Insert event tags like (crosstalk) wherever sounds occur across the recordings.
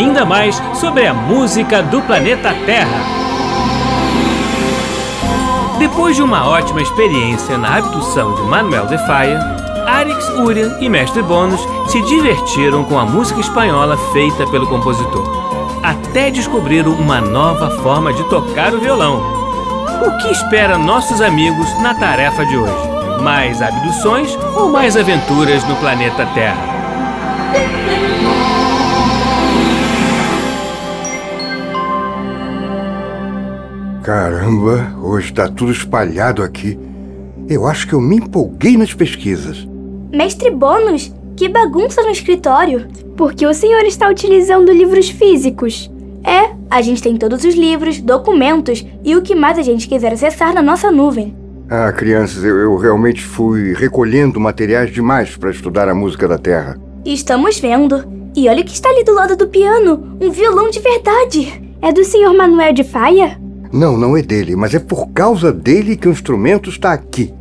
ainda mais sobre a música do planeta Terra. Depois de uma ótima experiência na abdução de Manuel de Faia, Arix, Urian e Mestre Bônus se divertiram com a música espanhola feita pelo compositor, até descobriram uma nova forma de tocar o violão. O que espera nossos amigos na tarefa de hoje? Mais abduções ou mais aventuras no planeta Terra? Caramba, hoje tá tudo espalhado aqui. Eu acho que eu me empolguei nas pesquisas. Mestre Bônus, que bagunça no escritório. Porque o senhor está utilizando livros físicos. É, a gente tem todos os livros, documentos e o que mais a gente quiser acessar na nossa nuvem. Ah, crianças, eu, eu realmente fui recolhendo materiais demais para estudar a música da Terra. Estamos vendo. E olha o que está ali do lado do piano, um violão de verdade. É do senhor Manuel de Faia? Não, não é dele, mas é por causa dele que o instrumento está aqui.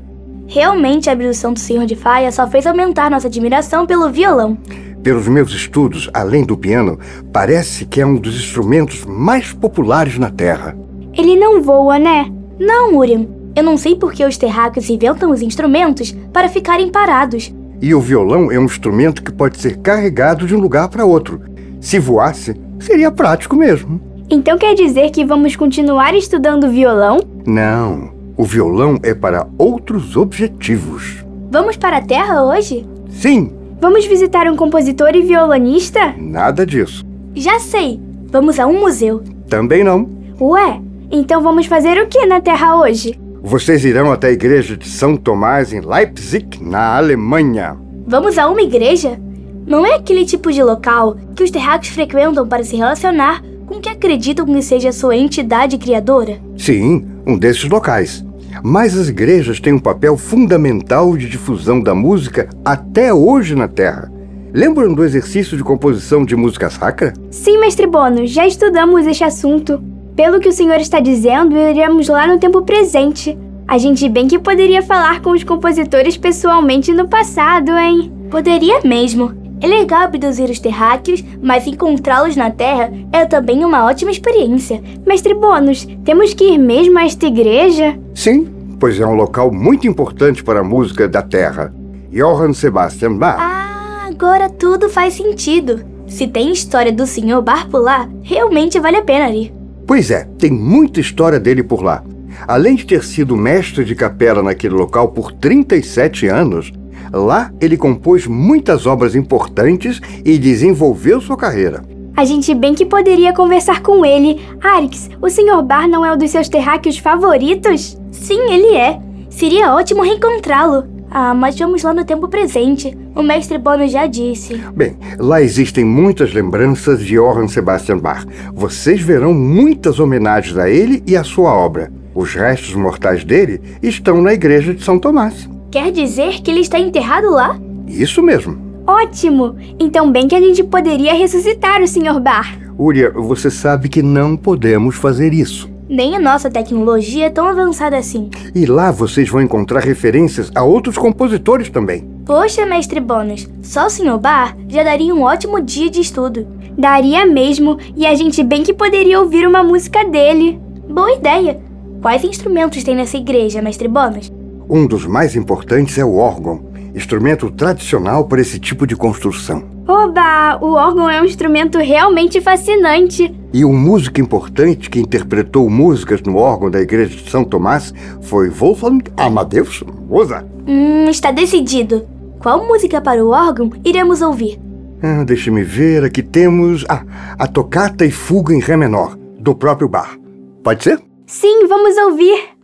Realmente a abdução do senhor de Faia só fez aumentar nossa admiração pelo violão. Pelos meus estudos, além do piano, parece que é um dos instrumentos mais populares na Terra. Ele não voa, né? Não, Uriam. Eu não sei por que os terráqueos inventam os instrumentos para ficarem parados. E o violão é um instrumento que pode ser carregado de um lugar para outro. Se voasse, seria prático mesmo. Então quer dizer que vamos continuar estudando violão? Não. O violão é para outros objetivos. Vamos para a Terra hoje? Sim. Vamos visitar um compositor e violonista? Nada disso. Já sei. Vamos a um museu. Também não. Ué, então vamos fazer o que na Terra hoje? Vocês irão até a igreja de São Tomás em Leipzig, na Alemanha. Vamos a uma igreja? Não é aquele tipo de local que os terráqueos frequentam para se relacionar que acreditam que seja sua entidade criadora? Sim, um desses locais. Mas as igrejas têm um papel fundamental de difusão da música até hoje na Terra. Lembram do exercício de composição de música sacra? Sim, mestre Bono, já estudamos este assunto. Pelo que o senhor está dizendo, iremos lá no tempo presente. A gente bem que poderia falar com os compositores pessoalmente no passado, hein? Poderia mesmo. É legal abduzir os terráqueos, mas encontrá-los na Terra é também uma ótima experiência. Mestre Bônus, temos que ir mesmo a esta igreja? Sim, pois é um local muito importante para a música da Terra. Johann Sebastian Bach. Ah, agora tudo faz sentido. Se tem história do Sr. Bar por lá, realmente vale a pena ir. Pois é, tem muita história dele por lá. Além de ter sido mestre de capela naquele local por 37 anos, Lá, ele compôs muitas obras importantes e desenvolveu sua carreira. A gente bem que poderia conversar com ele. Arix, o Sr. Bar não é um dos seus terráqueos favoritos? Sim, ele é. Seria ótimo reencontrá-lo. Ah, mas vamos lá no tempo presente. O mestre Bono já disse. Bem, lá existem muitas lembranças de Johann Sebastian Bach. Vocês verão muitas homenagens a ele e à sua obra. Os restos mortais dele estão na igreja de São Tomás. Quer dizer que ele está enterrado lá? Isso mesmo. Ótimo! Então bem que a gente poderia ressuscitar o Sr. Bar. Uria, você sabe que não podemos fazer isso. Nem a nossa tecnologia é tão avançada assim. E lá vocês vão encontrar referências a outros compositores também. Poxa, mestre Bônus, só o Sr. Bar já daria um ótimo dia de estudo. Daria mesmo, e a gente bem que poderia ouvir uma música dele. Boa ideia! Quais instrumentos tem nessa igreja, mestre Bônus? Um dos mais importantes é o órgão, instrumento tradicional para esse tipo de construção. Oba! O órgão é um instrumento realmente fascinante. E um músico importante que interpretou músicas no órgão da igreja de São Tomás foi Wolfgang Amadeus Mozart. Hum, está decidido. Qual música para o órgão iremos ouvir? Ah, Deixe-me ver, aqui temos ah, a tocata e fuga em Ré menor, do próprio Bar. Pode ser? Sim, vamos ouvir.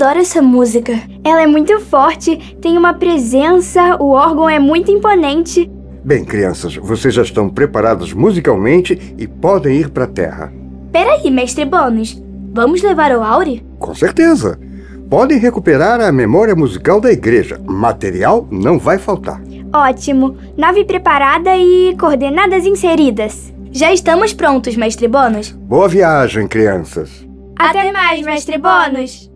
Adoro essa música. Ela é muito forte, tem uma presença, o órgão é muito imponente. Bem, crianças, vocês já estão preparados musicalmente e podem ir para a Terra. Peraí, mestre Bônus. Vamos levar o Auri? Com certeza. Podem recuperar a memória musical da igreja. Material não vai faltar. Ótimo. Nave preparada e coordenadas inseridas. Já estamos prontos, mestre Bônus. Boa viagem, crianças. Até mais, mestre Bônus.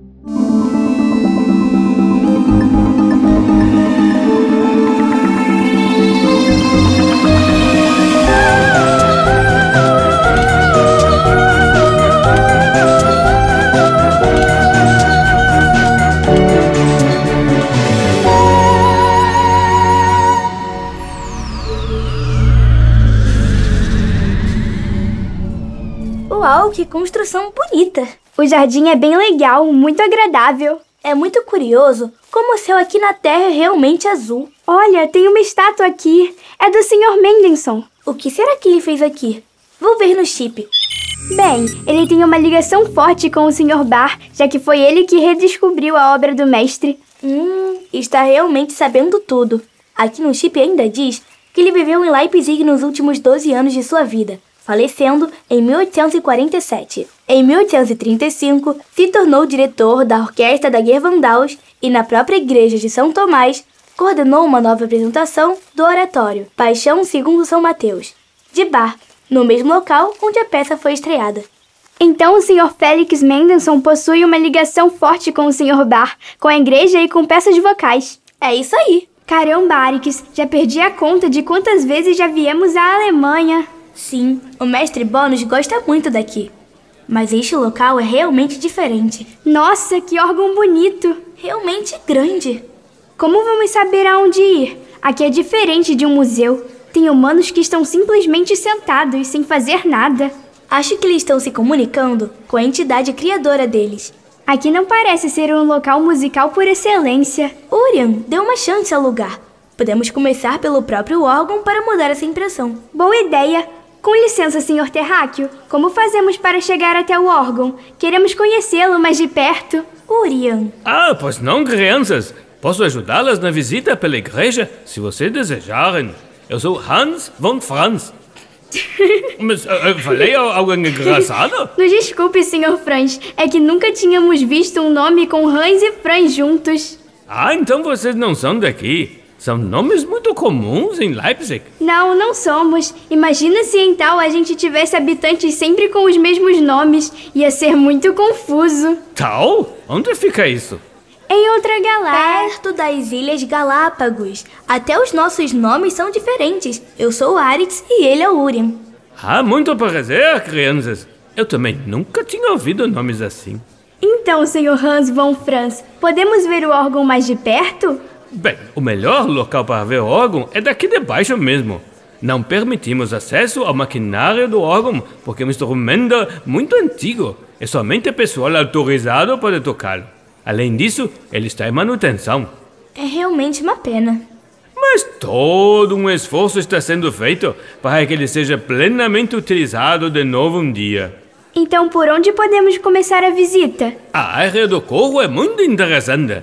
Uau, que construção bonita! O jardim é bem legal, muito agradável. É muito curioso como o céu aqui na Terra é realmente azul. Olha, tem uma estátua aqui. É do Sr. Mendelssohn. O que será que ele fez aqui? Vou ver no chip. Bem, ele tem uma ligação forte com o Sr. Bar, já que foi ele que redescobriu a obra do mestre. Hum, está realmente sabendo tudo. Aqui no chip ainda diz que ele viveu em Leipzig nos últimos 12 anos de sua vida, falecendo em 1847. Em 1835, se tornou diretor da Orquestra da Gervandaus e na própria Igreja de São Tomás, coordenou uma nova apresentação do oratório Paixão segundo São Mateus, de Bar, no mesmo local onde a peça foi estreada. Então o Sr. Félix Mendelssohn possui uma ligação forte com o Sr. Bar, com a igreja e com peças vocais. É isso aí. Caramba, Arix, já perdi a conta de quantas vezes já viemos à Alemanha. Sim, o mestre Bônus gosta muito daqui. Mas este local é realmente diferente. Nossa, que órgão bonito! Realmente grande. Como vamos saber aonde ir? Aqui é diferente de um museu. Tem humanos que estão simplesmente sentados, sem fazer nada. Acho que eles estão se comunicando com a entidade criadora deles. Aqui não parece ser um local musical por excelência. Urian, dê uma chance ao lugar. Podemos começar pelo próprio órgão para mudar essa impressão. Boa ideia! Com licença, Sr. Terráqueo, como fazemos para chegar até o órgão? Queremos conhecê-lo mais de perto. Urian. Ah, pois não, crianças. Posso ajudá-las na visita pela igreja, se vocês desejarem. Eu sou Hans von Franz. (laughs) Mas uh, falei algo engraçado? (laughs) Nos desculpe, Sr. Franz. É que nunca tínhamos visto um nome com Hans e Franz juntos. Ah, então vocês não são daqui. São nomes muito comuns em Leipzig. Não, não somos. Imagina se então a gente tivesse habitantes sempre com os mesmos nomes. Ia ser muito confuso. Tal? Onde fica isso? Em outra galáxia. Perto das Ilhas Galápagos. Até os nossos nomes são diferentes. Eu sou o Arix e ele é o Urian. Ah, muito prazer, crianças. Eu também nunca tinha ouvido nomes assim. Então, Sr. Hans von Franz, podemos ver o órgão mais de perto? Bem, o melhor local para ver o órgão é daqui de baixo mesmo. Não permitimos acesso ao maquinário do órgão, porque é um instrumento muito antigo e somente pessoal autorizado pode tocá-lo. Além disso, ele está em manutenção. É realmente uma pena. Mas todo um esforço está sendo feito para que ele seja plenamente utilizado de novo um dia. Então, por onde podemos começar a visita? A área do corro é muito interessante.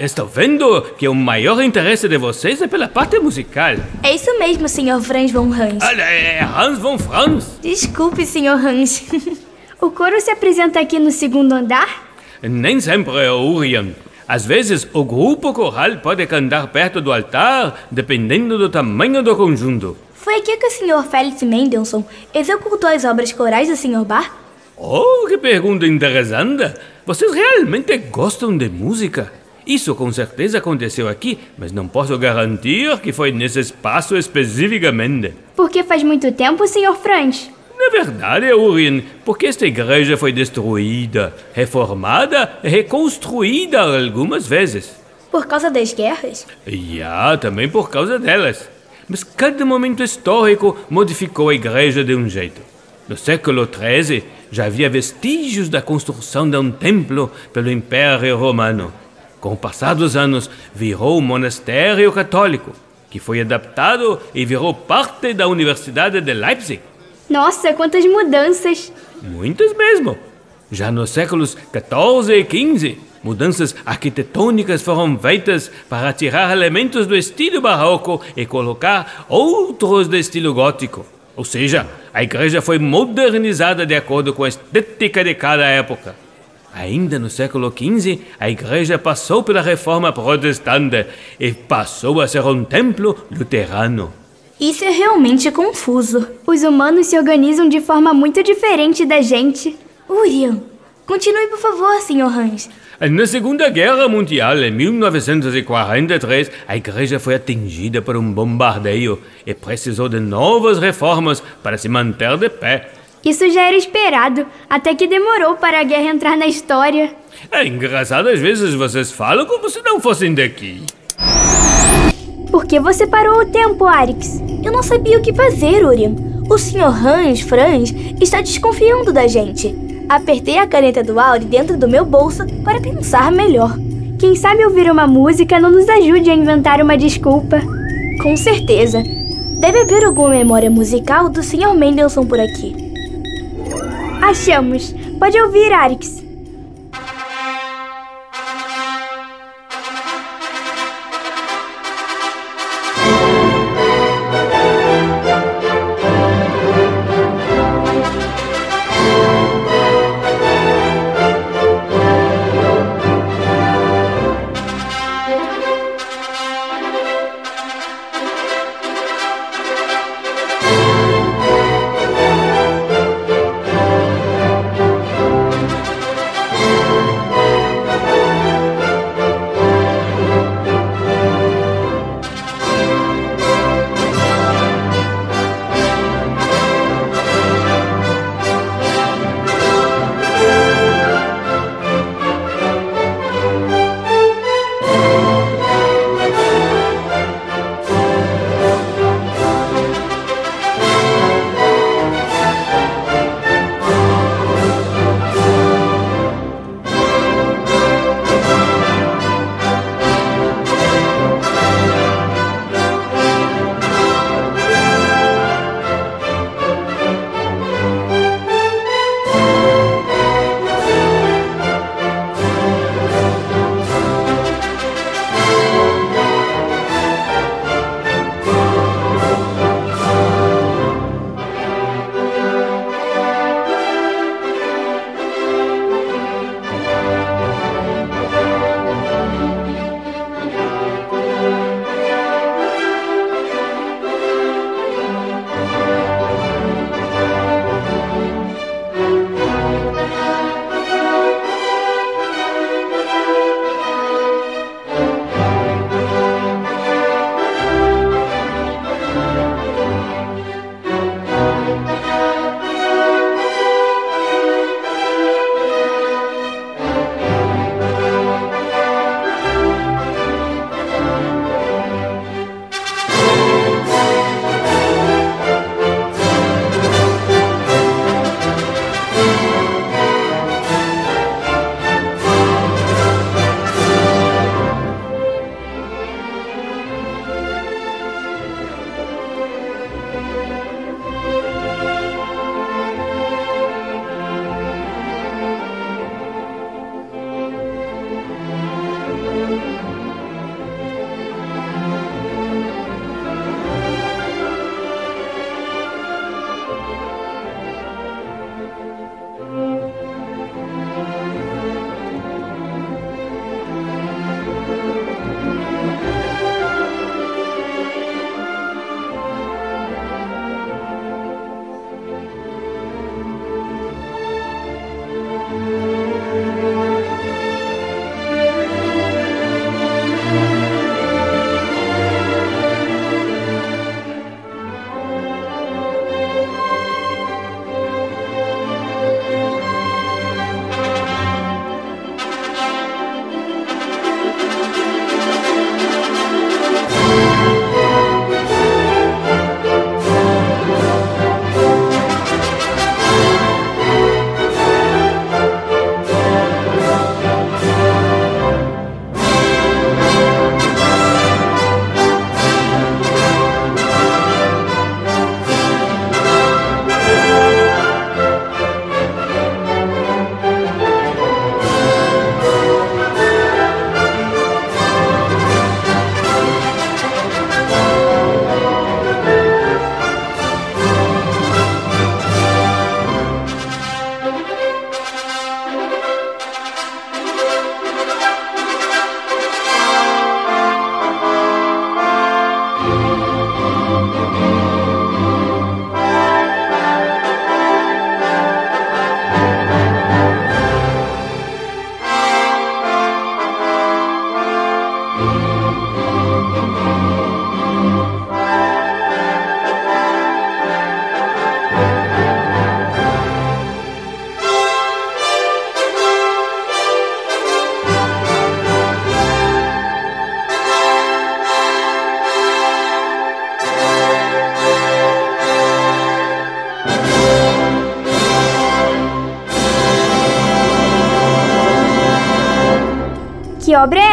Estou vendo que o maior interesse de vocês é pela parte musical. É isso mesmo, Sr. Franz von Hans. Olha, é Hans von Franz. Desculpe, Sr. Hans. (laughs) o coro se apresenta aqui no segundo andar? Nem sempre, Urian. Às vezes, o grupo coral pode cantar perto do altar, dependendo do tamanho do conjunto. Foi aqui que o Sr. Felix Mendelssohn executou as obras corais do Sr. Bar? Oh, que pergunta interessante! Vocês realmente gostam de música? Isso com certeza aconteceu aqui, mas não posso garantir que foi nesse espaço especificamente. Porque faz muito tempo, Sr. Franz? Na verdade, Urin, porque esta igreja foi destruída, reformada e reconstruída algumas vezes. Por causa das guerras? Já, também por causa delas. Mas cada momento histórico modificou a igreja de um jeito. No século XIII, já havia vestígios da construção de um templo pelo Império Romano. Com o passar dos anos, virou um monastério católico, que foi adaptado e virou parte da Universidade de Leipzig. Nossa, quantas mudanças! Muitas mesmo. Já nos séculos XIV e XV, Mudanças arquitetônicas foram feitas para tirar elementos do estilo barroco e colocar outros do estilo gótico. Ou seja, a igreja foi modernizada de acordo com a estética de cada época. Ainda no século XV, a igreja passou pela reforma protestante e passou a ser um templo luterano. Isso é realmente confuso. Os humanos se organizam de forma muito diferente da gente. Uriel, continue por favor, Sr. Hans. Na Segunda Guerra Mundial, em 1943, a igreja foi atingida por um bombardeio e precisou de novas reformas para se manter de pé. Isso já era esperado, até que demorou para a guerra entrar na história. É engraçado, às vezes vocês falam como se não fossem daqui. Por que você parou o tempo, Arix? Eu não sabia o que fazer, Urian. O Sr. Hans Franz está desconfiando da gente. Apertei a caneta do Auri dentro do meu bolso para pensar melhor. Quem sabe ouvir uma música não nos ajude a inventar uma desculpa. Com certeza. Deve haver alguma memória musical do Sr. Mendelssohn por aqui. Achamos. Pode ouvir, Arix.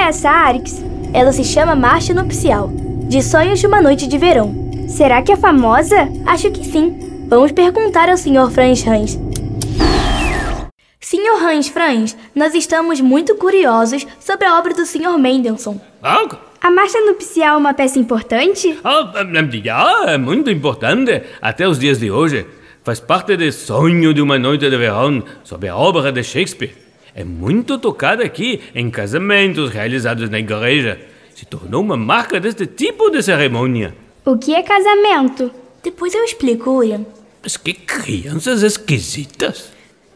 Essa, Arix? Ela se chama Marcha Nupcial, de Sonhos de uma Noite de Verão. Será que é famosa? Acho que sim. Vamos perguntar ao Sr. Franz Hans. Sr. Hans Franz, nós estamos muito curiosos sobre a obra do Sr. Mendelssohn. Ah, A marcha nupcial é uma peça importante? ah, ah, é muito importante até os dias de hoje. Faz parte do sonho de uma noite de verão sobre a obra de Shakespeare. É muito tocada aqui em casamentos realizados na igreja. Se tornou uma marca deste tipo de cerimônia. O que é casamento? Depois eu explico, William. Mas que crianças esquisitas.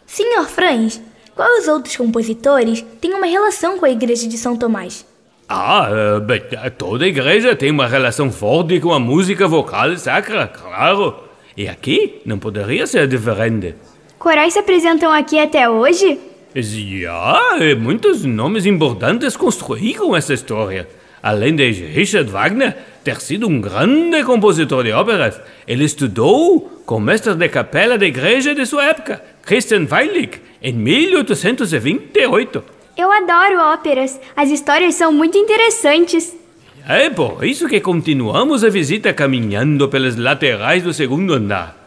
Sr. Franz, quais outros compositores têm uma relação com a Igreja de São Tomás? Ah, eh, bem, toda igreja tem uma relação forte com a música vocal sacra, claro. E aqui não poderia ser diferente. Corais se apresentam aqui até hoje? Já, eh, muitos nomes importantes construíram essa história. Além de Richard Wagner ter sido um grande compositor de óperas, ele estudou com o mestre de capela da igreja de sua época, Christian Weilig, em 1828. Eu adoro óperas. As histórias são muito interessantes. É por isso que continuamos a visita caminhando pelas laterais do segundo andar.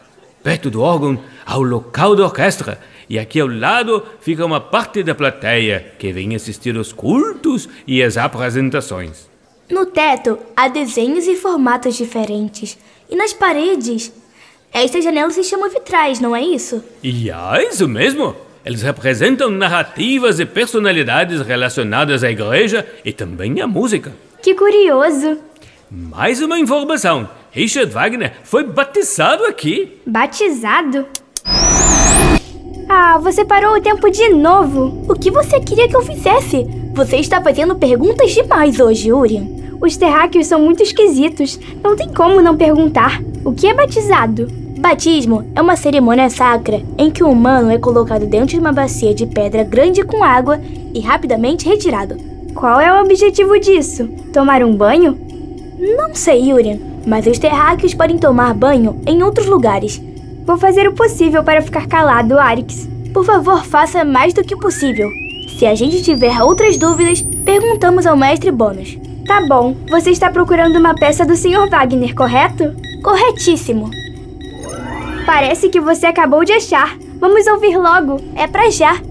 Perto do órgão, há o local da orquestra, e aqui ao lado fica uma parte da plateia que vem assistir aos cultos e às apresentações. No teto há desenhos e formatos diferentes. E nas paredes? Estas janelas se chamam vitrais, não é isso? E é isso mesmo! Eles representam narrativas e personalidades relacionadas à igreja e também à música. Que curioso. Mais uma informação: Richard Wagner foi batizado aqui. Batizado? Ah, você parou o tempo de novo. O que você queria que eu fizesse? Você está fazendo perguntas demais hoje, Urian. Os terráqueos são muito esquisitos. Não tem como não perguntar. O que é batizado? Batismo é uma cerimônia sacra em que o humano é colocado dentro de uma bacia de pedra grande com água e rapidamente retirado. Qual é o objetivo disso? Tomar um banho? Não sei, Urian, mas os terráqueos podem tomar banho em outros lugares. Vou fazer o possível para ficar calado, Arix. Por favor, faça mais do que possível. Se a gente tiver outras dúvidas, perguntamos ao mestre Bônus. Tá bom. Você está procurando uma peça do Sr. Wagner, correto? Corretíssimo. Parece que você acabou de achar. Vamos ouvir logo. É pra já.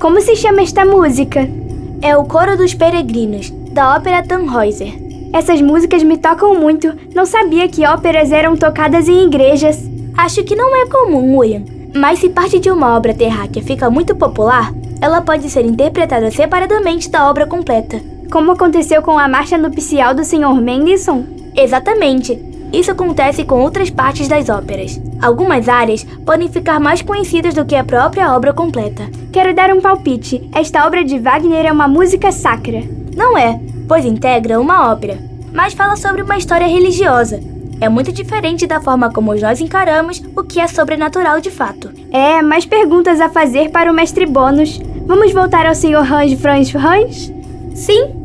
Como se chama esta música? É o Coro dos Peregrinos, da ópera Tannhäuser. Essas músicas me tocam muito. Não sabia que óperas eram tocadas em igrejas. Acho que não é comum, William. Mas se parte de uma obra terráquea fica muito popular, ela pode ser interpretada separadamente da obra completa. Como aconteceu com a marcha nupcial do Sr. Mendelssohn? Exatamente. Isso acontece com outras partes das óperas. Algumas áreas podem ficar mais conhecidas do que a própria obra completa. Quero dar um palpite. Esta obra de Wagner é uma música sacra. Não é, pois integra uma ópera, mas fala sobre uma história religiosa. É muito diferente da forma como nós encaramos o que é sobrenatural de fato. É, mais perguntas a fazer para o mestre Bônus. Vamos voltar ao Sr. Hans Franz Hans? Sim,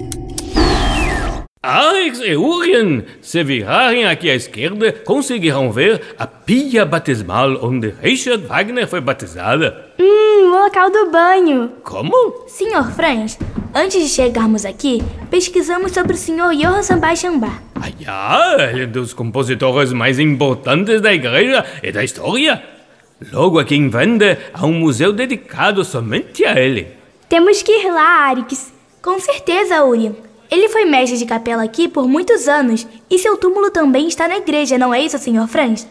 Alex e Urien, se virarem aqui à esquerda, conseguirão ver a pia batismal onde Richard Wagner foi batizada. Hum, o local do banho. Como? Sr. Franz, antes de chegarmos aqui, pesquisamos sobre o Sr. Johann Sebastian Bach. Ah, ele é dos compositores mais importantes da igreja e da história. Logo aqui em Vende há um museu dedicado somente a ele. Temos que ir lá, Arix. Com certeza, Urian. Ele foi mestre de capela aqui por muitos anos e seu túmulo também está na igreja, não é isso, Sr. Franz?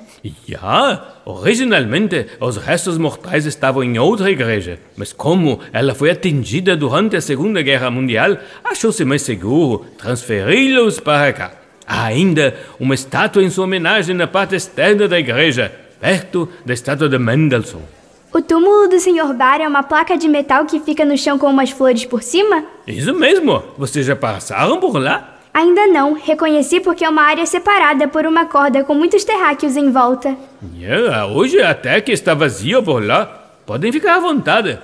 Ja, originalmente os restos mortais estavam em outra igreja, mas como ela foi atingida durante a Segunda Guerra Mundial, achou-se mais seguro transferi-los para cá. Há ainda uma estátua em sua homenagem na parte externa da igreja, perto da estátua de Mendelssohn. O túmulo do Sr. Bar é uma placa de metal que fica no chão com umas flores por cima? Isso mesmo! Vocês já passaram por lá? Ainda não. Reconheci porque é uma área separada por uma corda com muitos terráqueos em volta. Yeah, hoje até que está vazio por lá. Podem ficar à vontade.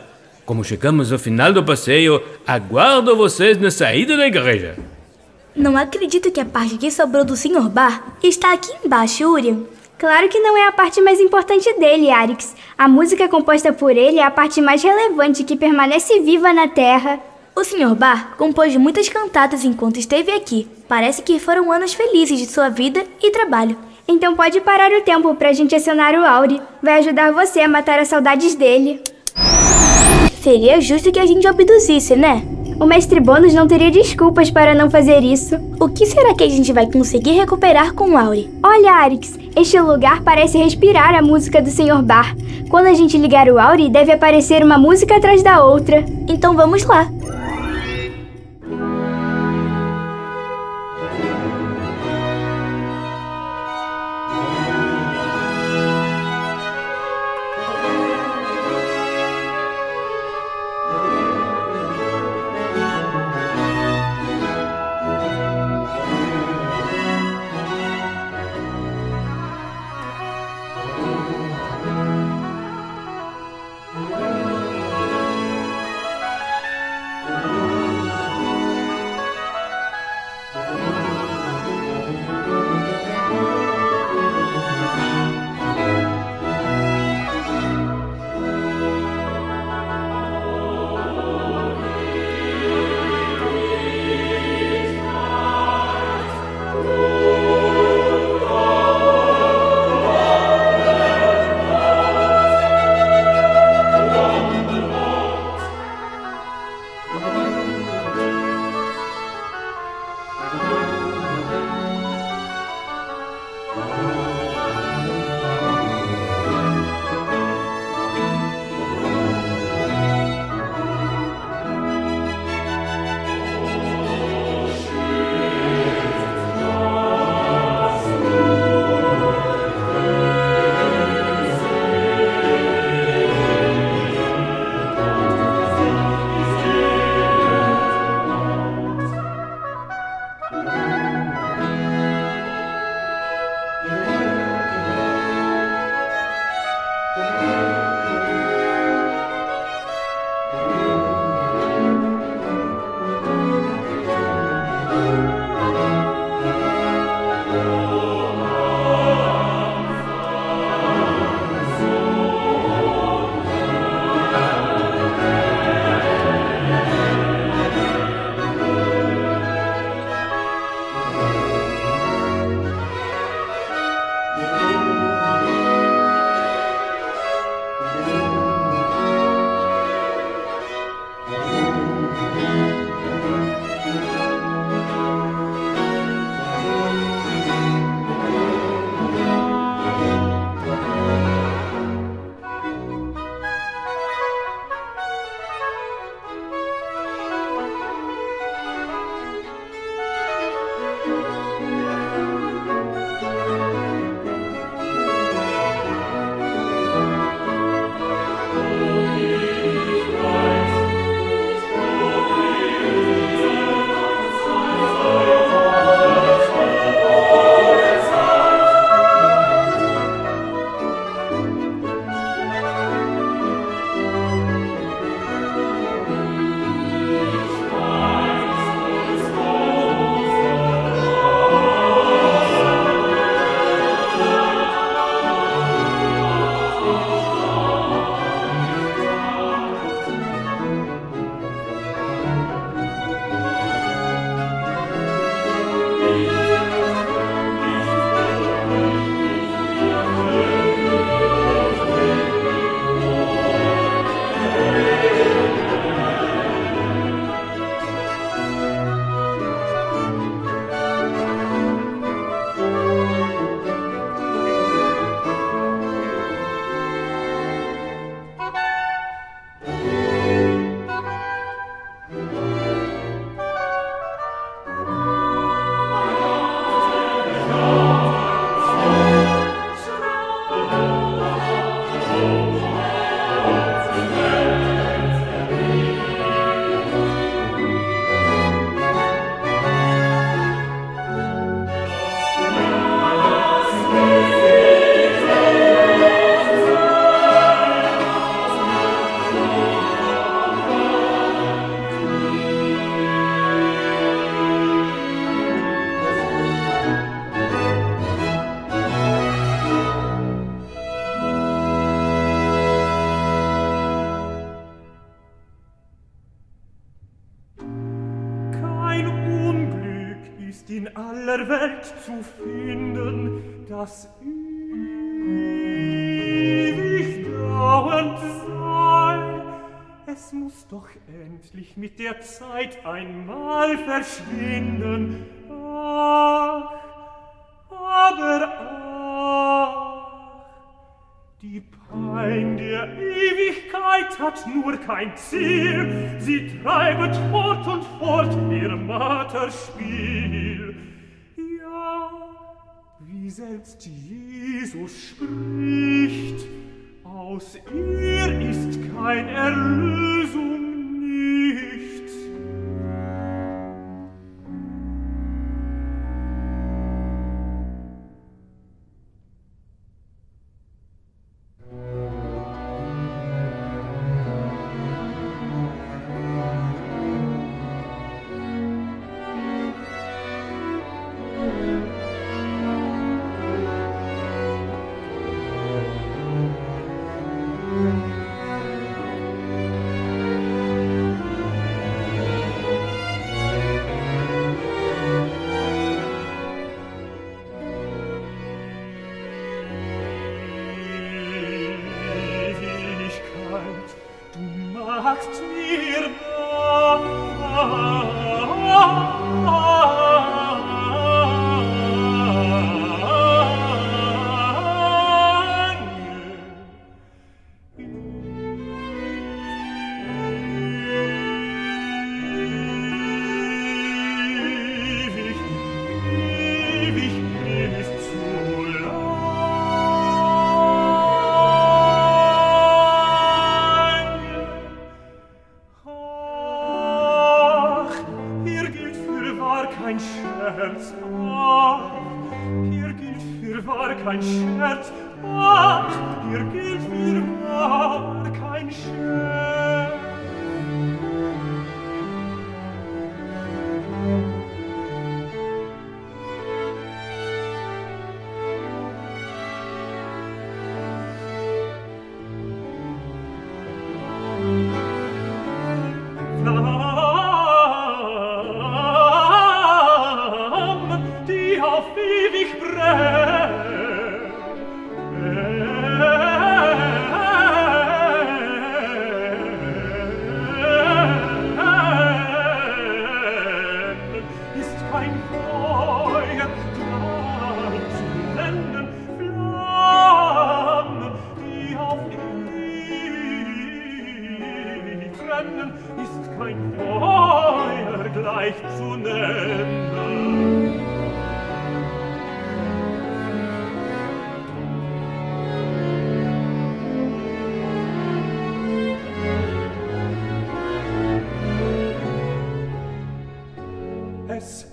Como chegamos ao final do passeio, aguardo vocês na saída da igreja. Não acredito que a parte que sobrou do Sr. Bar está aqui embaixo, Urian. Claro que não é a parte mais importante dele, Arix. A música composta por ele é a parte mais relevante que permanece viva na Terra. O Sr. Bar compôs muitas cantatas enquanto esteve aqui. Parece que foram anos felizes de sua vida e trabalho. Então pode parar o tempo pra gente acionar o Auri. Vai ajudar você a matar as saudades dele. Seria justo que a gente abduzisse, né? O mestre Bônus não teria desculpas para não fazer isso. O que será que a gente vai conseguir recuperar com o Auri? Olha, Arix, este lugar parece respirar a música do Sr. Bar. Quando a gente ligar o Auri, deve aparecer uma música atrás da outra. Então vamos lá. Endlich mit der Zeit einmal verschwinden. Ach, aber ach, die Pein der Ewigkeit hat nur kein Ziel, sie treibet fort und fort ihr Marterspiel. Ja, wie selbst Jesus spricht, aus ihr ist kein Erlösung nicht sagt mir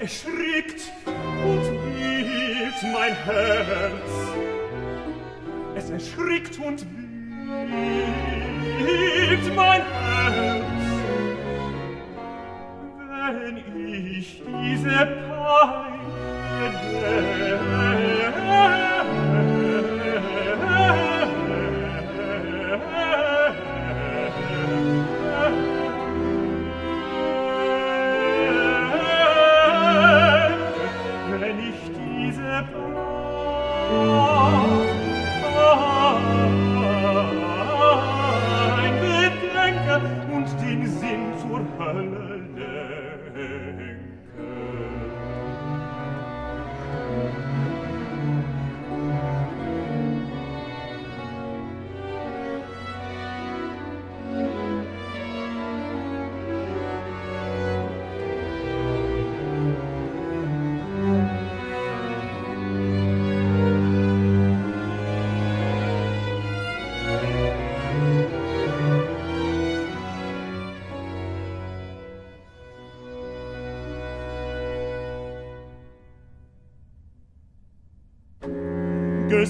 erschrickt und biebt mein Herz. Es erschrickt und biebt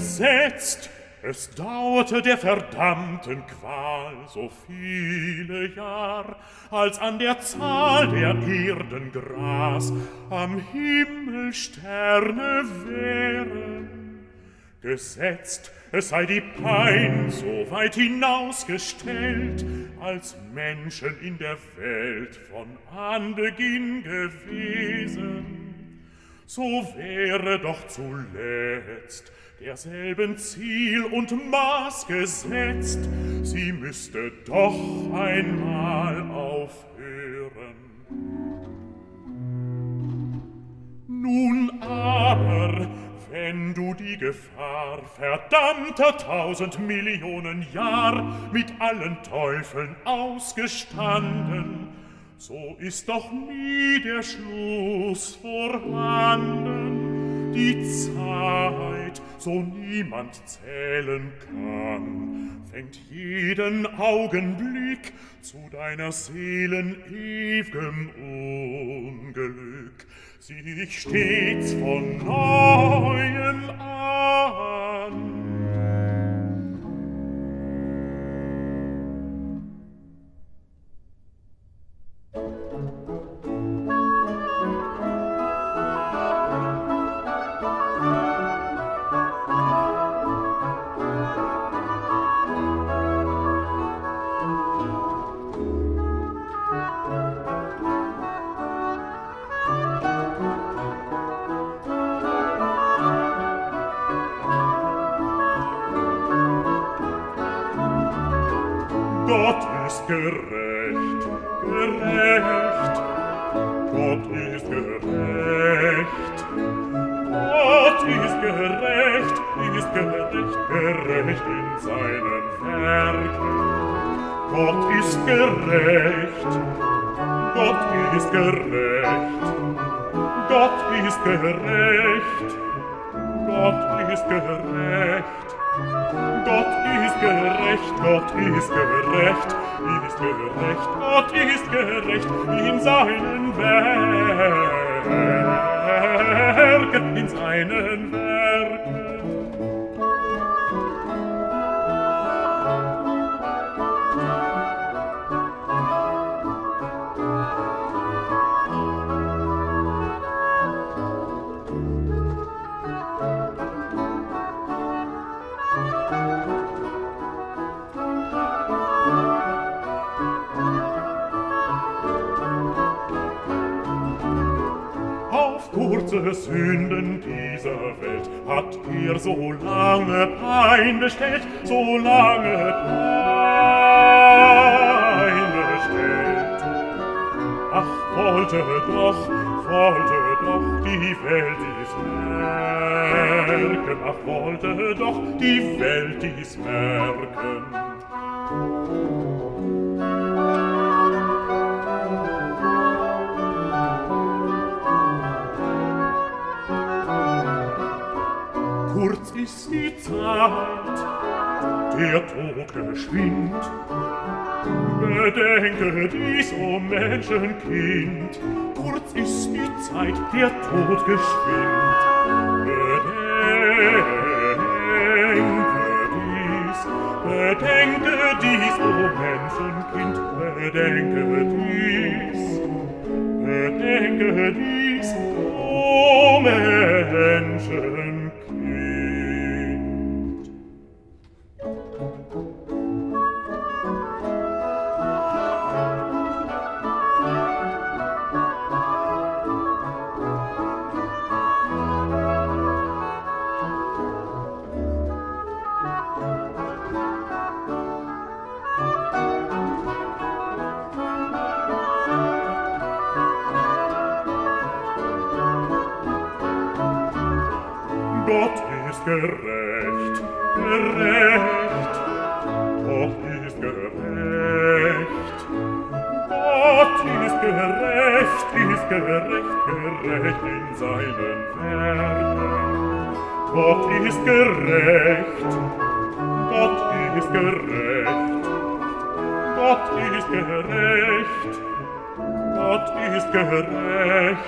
gesetzt, es dauerte der verdammten Qual so viele Jahr, als an der Zahl der Erden Gras am Himmel Sterne wären. Gesetzt, es sei die Pein so weit hinausgestellt, als Menschen in der Welt von Anbeginn gewesen so wäre doch zuletzt derselben Ziel und Maß gesetzt, sie müsste doch einmal aufhören. Nun aber, wenn du die Gefahr verdammter tausend Millionen Jahr mit allen Teufeln ausgestanden, so ist doch nie der Schluss vorhanden, die Zeit, so niemand zählen kann, fängt jeden Augenblick zu deiner Seelen ew'gem Unglück sich stets von Neuem an. gerecht, gerecht. Gott ist gerecht. Gott ist gerecht, ist gerecht, gerecht in seinen Werken. Gott ist gerecht. Gott ist gerecht. Gott ist gerecht. Gott ist gerecht. Gott ist gerecht, Gott ist gerecht, ist gerecht, Gott ist gerecht in seinen Werken, in seinen Werken. große Sünden dieser Welt hat er so lange Pein bestellt, so lange Pein bestellt. Ach, wollte doch, wollte doch die Welt dies merken, ach, wollte doch die Welt dies merken. ist die Zeit, der Tod geschwind. Bedenke dies, o oh Menschenkind, kurz ist die Zeit, der Tod geschwind. Bedenke dies, bedenke dies, o oh Menschenkind, bedenke dies, bedenke dies, o oh Menschenkind. ist gerecht. Gott ist gerecht. Gott ist gerecht. Gott ist gerecht.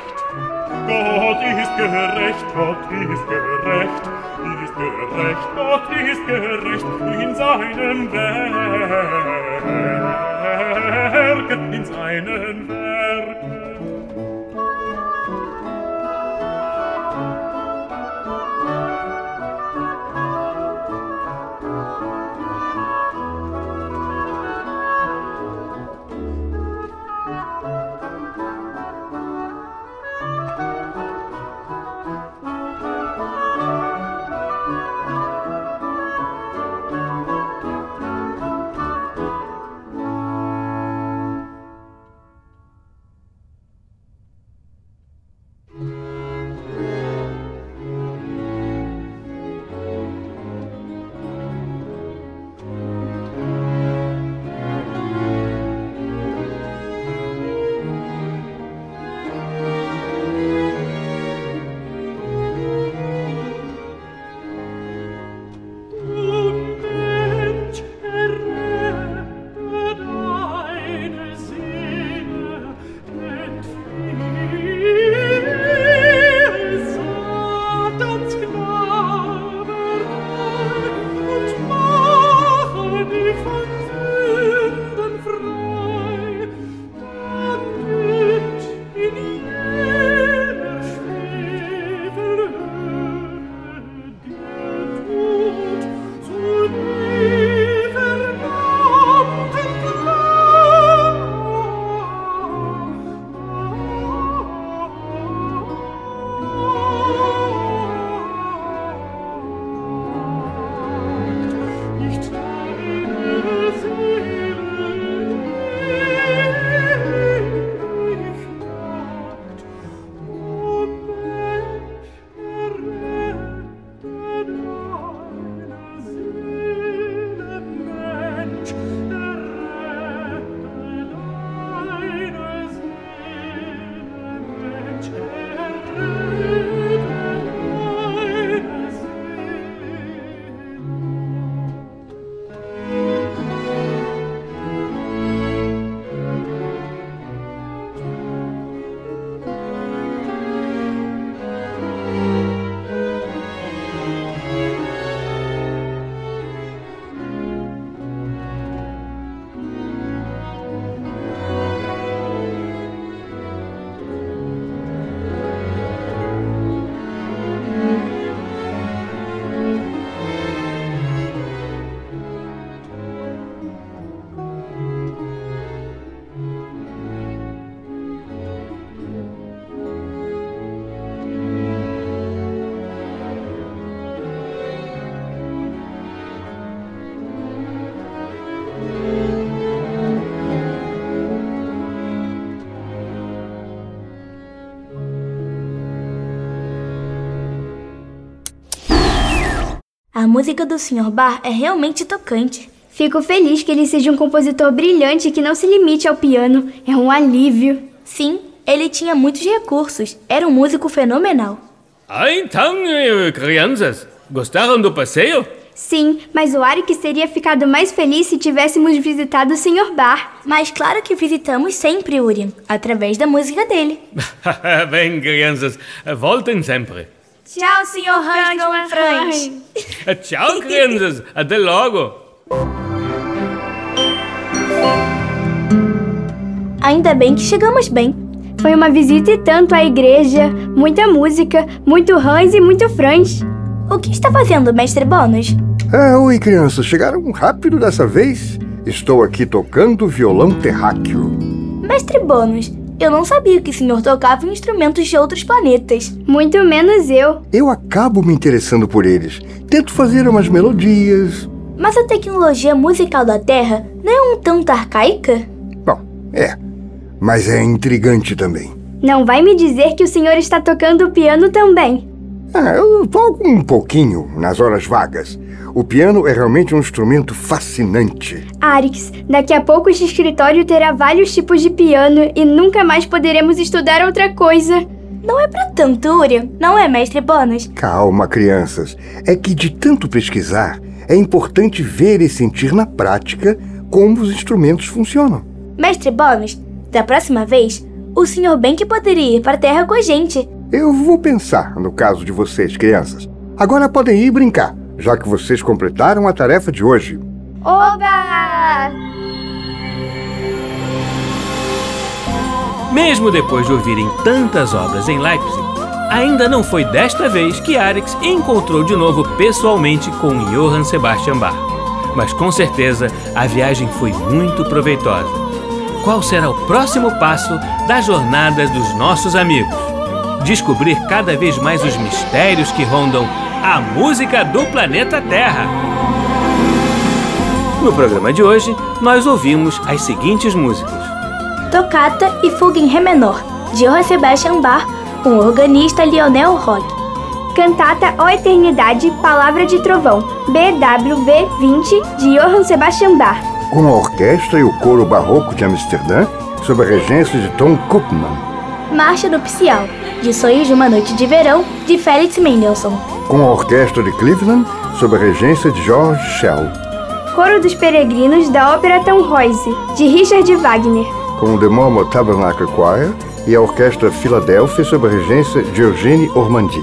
Gott ist gerecht. Gott ist gerecht. Ist gerecht. Gott ist gerecht in seinem Werk. A música do Sr. Bar é realmente tocante. Fico feliz que ele seja um compositor brilhante que não se limite ao piano. É um alívio. Sim, ele tinha muitos recursos. Era um músico fenomenal. Ah, então, eh, crianças, gostaram do passeio? Sim, mas o Arik teria ficado mais feliz se tivéssemos visitado o Sr. Bar. Mas claro que visitamos sempre Urien, através da música dele. (laughs) Bem, crianças, voltem sempre. Tchau, Sr. Hansel Franz. Tchau, crianças, até logo. Ainda bem que chegamos bem. Foi uma visita e tanto à igreja, muita música, muito Hans e muito Franz. O que está fazendo, mestre Bônus? Ah, oi, crianças. Chegaram rápido dessa vez? Estou aqui tocando violão terráqueo. Mestre Bônus, eu não sabia que o senhor tocava instrumentos de outros planetas. Muito menos eu. Eu acabo me interessando por eles. Tento fazer umas melodias. Mas a tecnologia musical da Terra não é um tanto arcaica? Bom, é. Mas é intrigante também. Não vai me dizer que o senhor está tocando o piano também. Ah, eu toco um pouquinho nas horas vagas. O piano é realmente um instrumento fascinante. Arix, daqui a pouco este escritório terá vários tipos de piano e nunca mais poderemos estudar outra coisa. Não é pra tanto, Urian. Não é, mestre Bônus? Calma, crianças. É que de tanto pesquisar, é importante ver e sentir na prática como os instrumentos funcionam. Mestre Bônus, da próxima vez, o senhor bem que poderia ir para a Terra com a gente. Eu vou pensar no caso de vocês, crianças. Agora podem ir brincar, já que vocês completaram a tarefa de hoje. Oba! Mesmo depois de ouvirem tantas obras em Leipzig, ainda não foi desta vez que Arix encontrou de novo pessoalmente com Johann Sebastian Bach. Mas com certeza a viagem foi muito proveitosa. Qual será o próximo passo da jornada dos nossos amigos? Descobrir cada vez mais os mistérios que rondam a música do planeta Terra. No programa de hoje, nós ouvimos as seguintes músicas: Tocata e Fuga em Ré menor, de Johann Sebastian Bach, com o organista Lionel Rock. Cantata Ó Eternidade, Palavra de Trovão, BWV 20, de Johann Sebastian Bach. Com a orquestra e o coro barroco de Amsterdã, sob a regência de Tom Koopman. Marcha Nupcial, de Sonhos de uma Noite de Verão, de Felix Mendelssohn. Com a orquestra de Cleveland, sob a regência de George Shell. Coro dos Peregrinos da Ópera Tannhäuser, de Richard Wagner. Com o The Momo Tabernacle Choir e a orquestra Filadélfia sob a regência de Eugène Ormandy.